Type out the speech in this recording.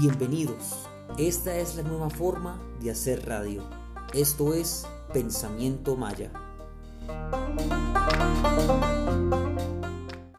Bienvenidos. Esta es la nueva forma de hacer radio. Esto es Pensamiento Maya.